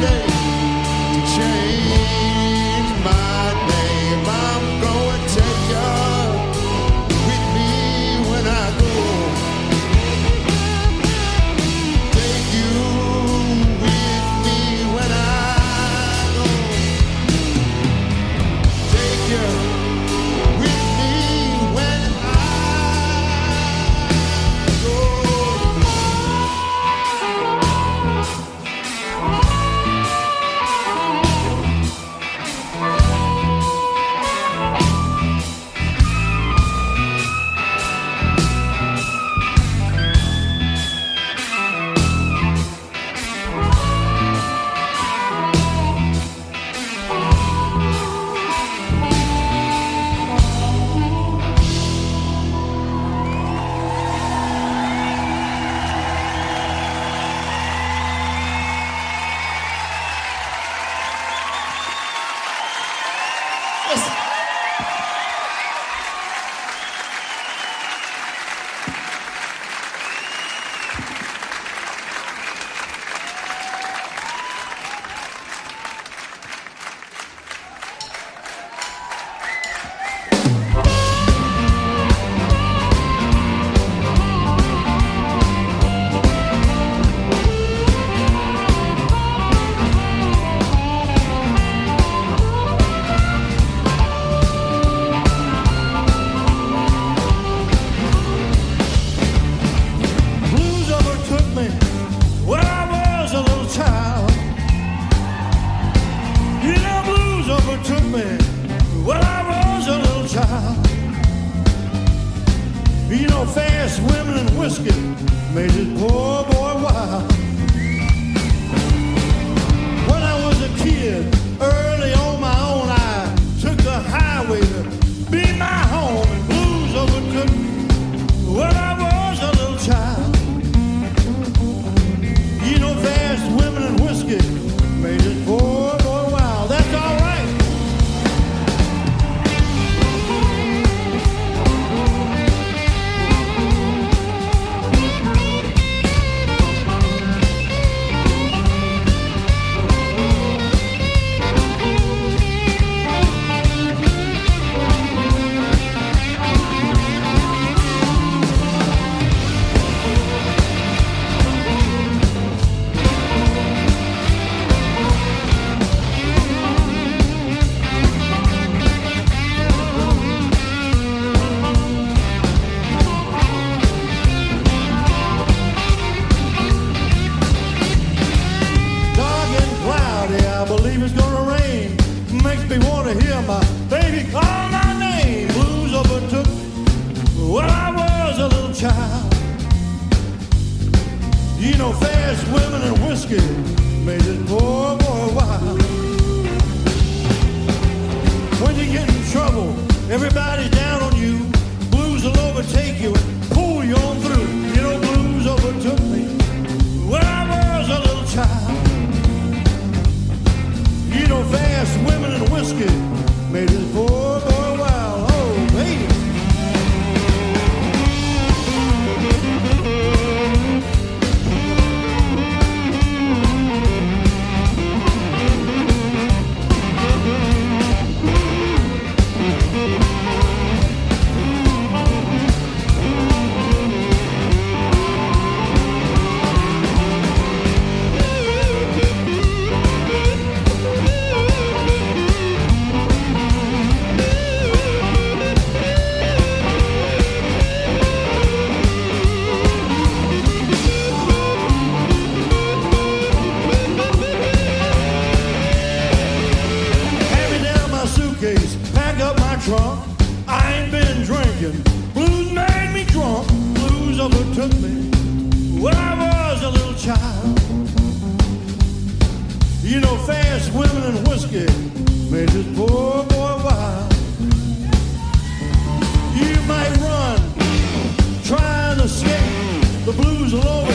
day. when I was a little child. You know, blues overtook me when I was a little child. You know, fast women and whiskey made this poor boy wild. drunk, blues overtook me when I was a little child. You know, fast women and whiskey made this poor boy wild. You might run, trying to escape the blues alone.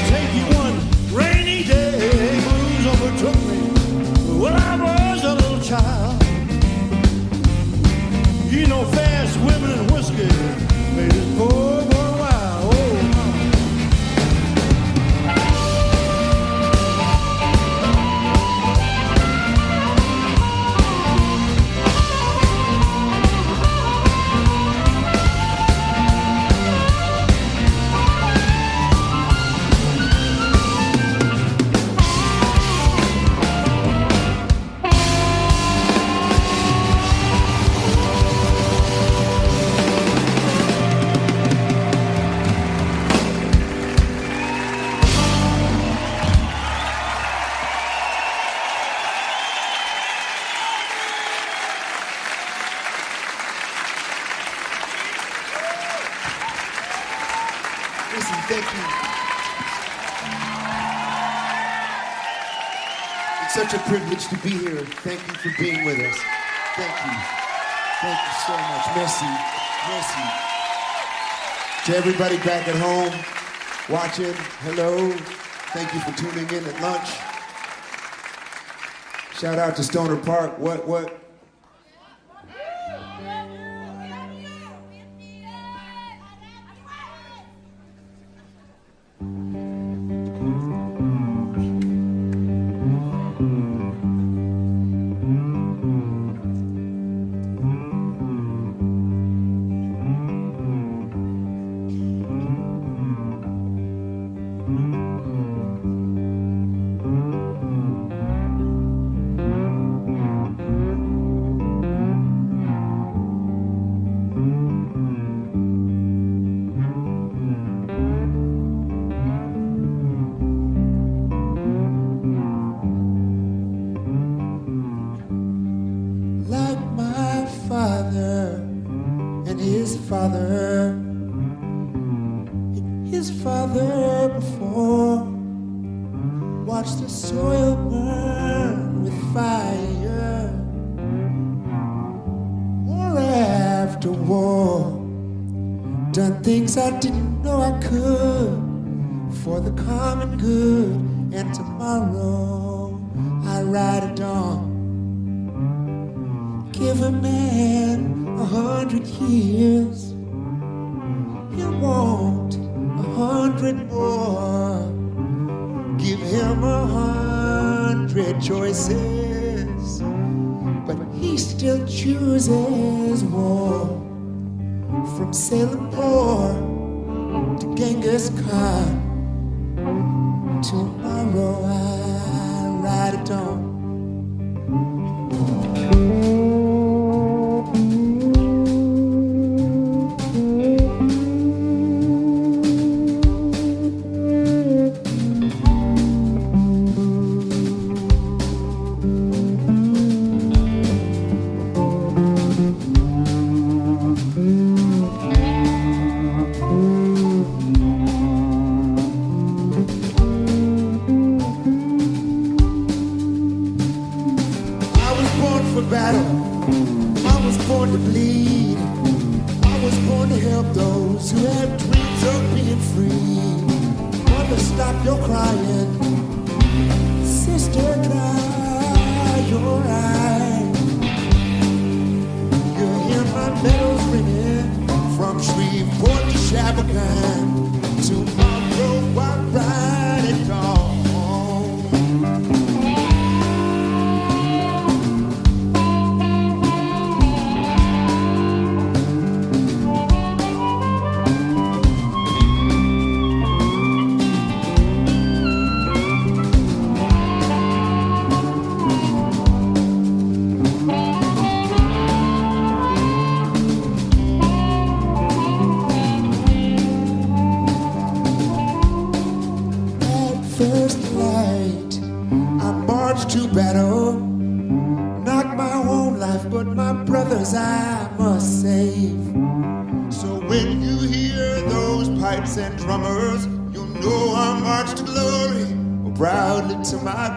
Privilege to be here. Thank you for being with us. Thank you. Thank you so much. Merci. Merci. To everybody back at home watching, hello. Thank you for tuning in at lunch. Shout out to Stoner Park. What, what? After war done things I didn't know I could for the common good and tomorrow I ride at dawn Give a man a hundred years, he want a hundred more. Give him a hundred choices, but he still chooses. From Poor to Genghis Khan,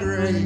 to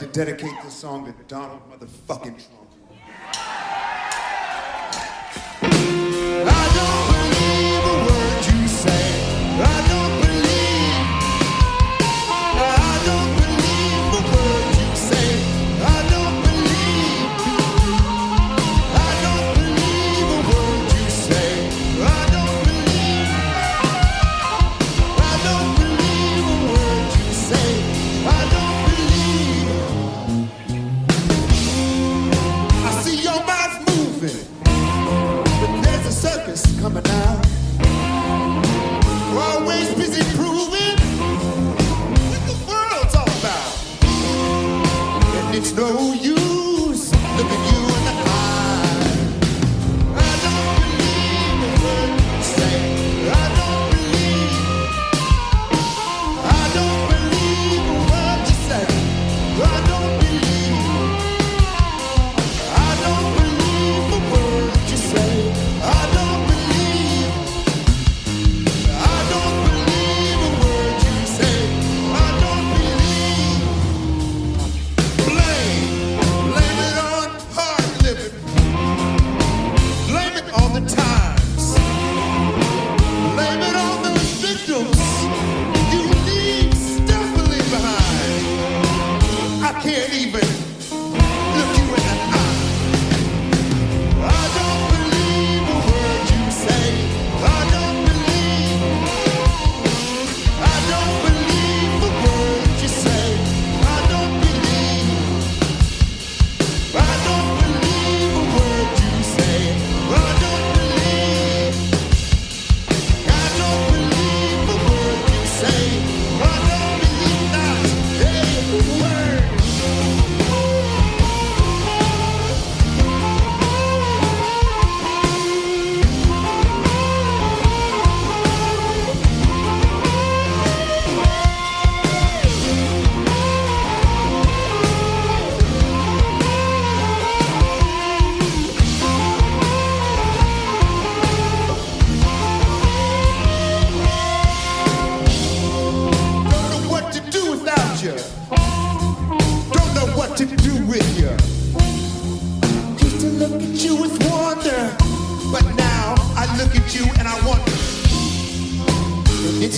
like to dedicate this song to Donald motherfucking Trump.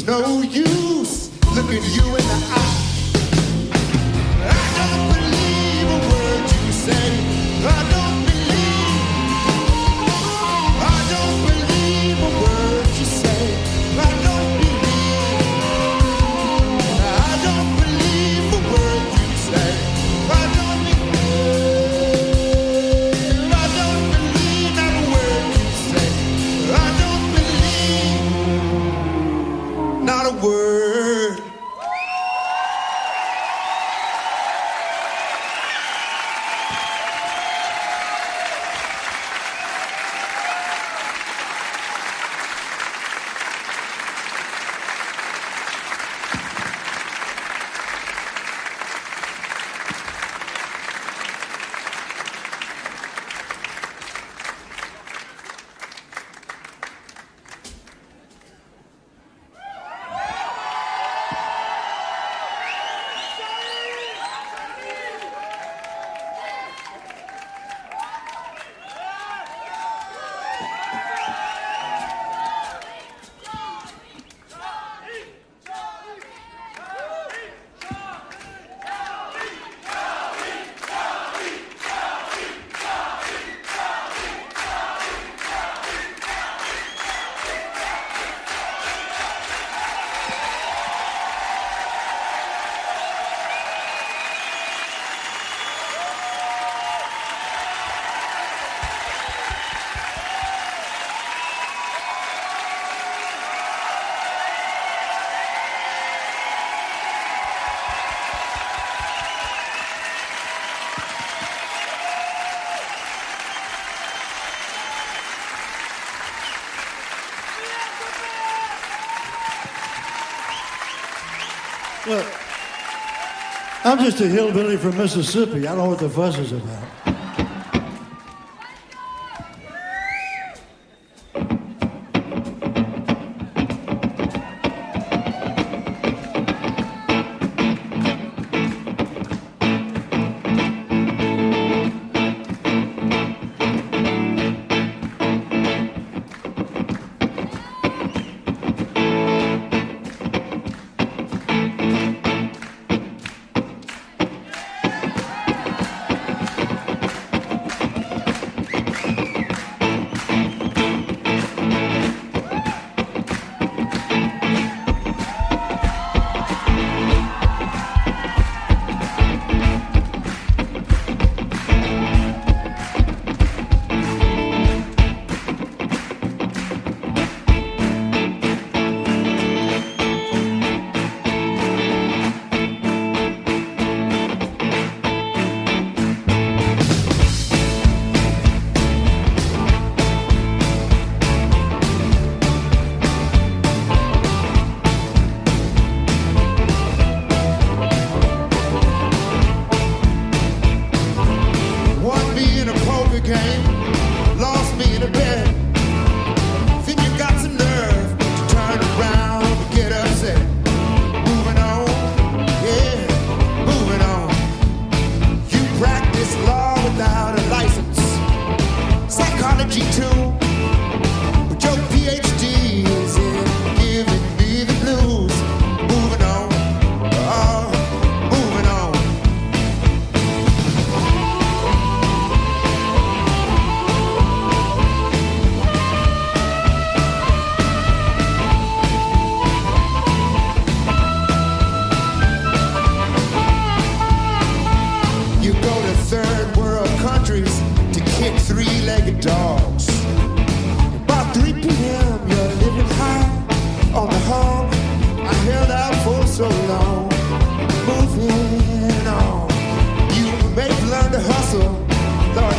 no use looking you in the eye. I'm just a hillbilly from Mississippi. I don't know what the fuss is about.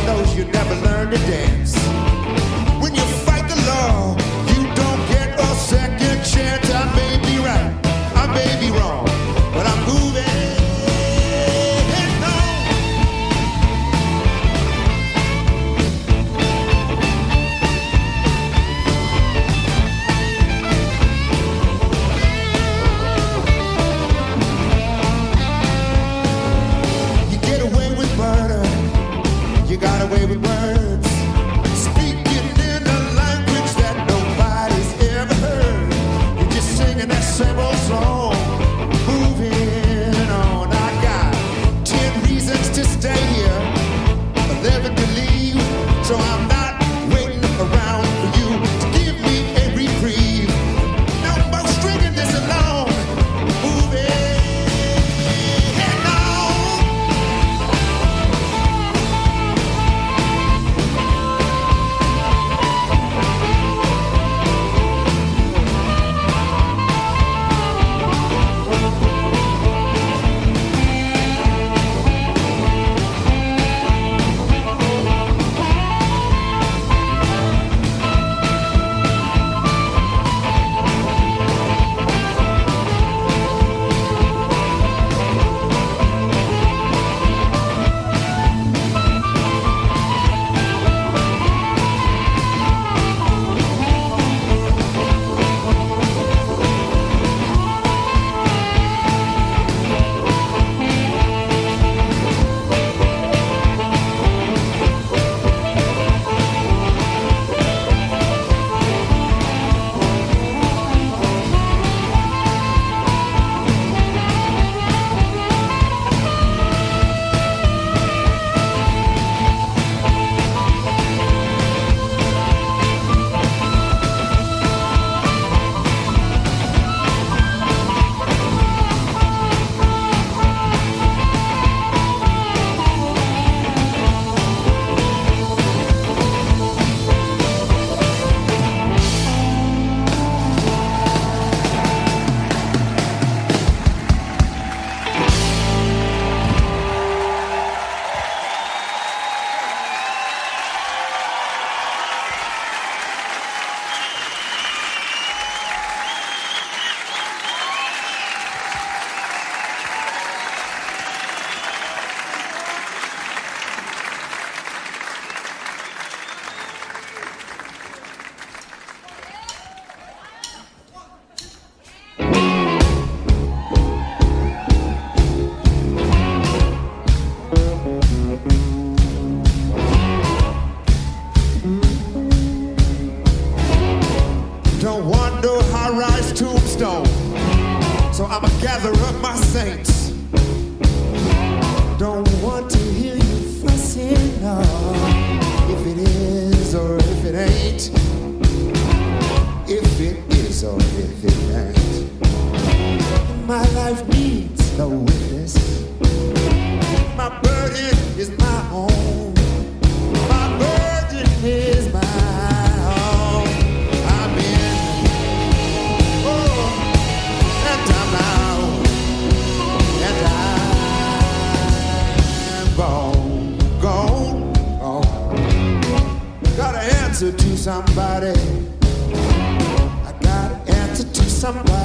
Knows you never learn to dance.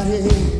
Somebody.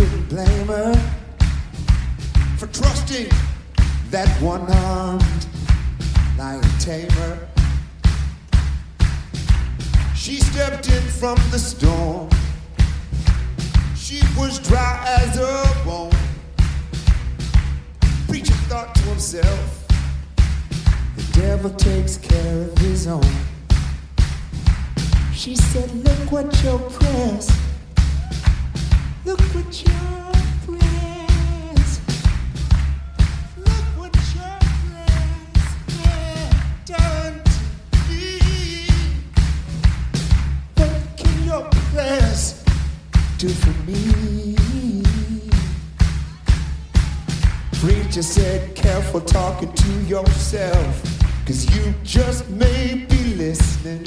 Couldn't blame her for trusting that one-armed lion tamer. She stepped in from the storm. She was dry as a bone. Preacher thought to himself. The devil takes care of his own. She said, Look what your prayers, do for me? Preacher said, careful talking to yourself, cause you just may be listening.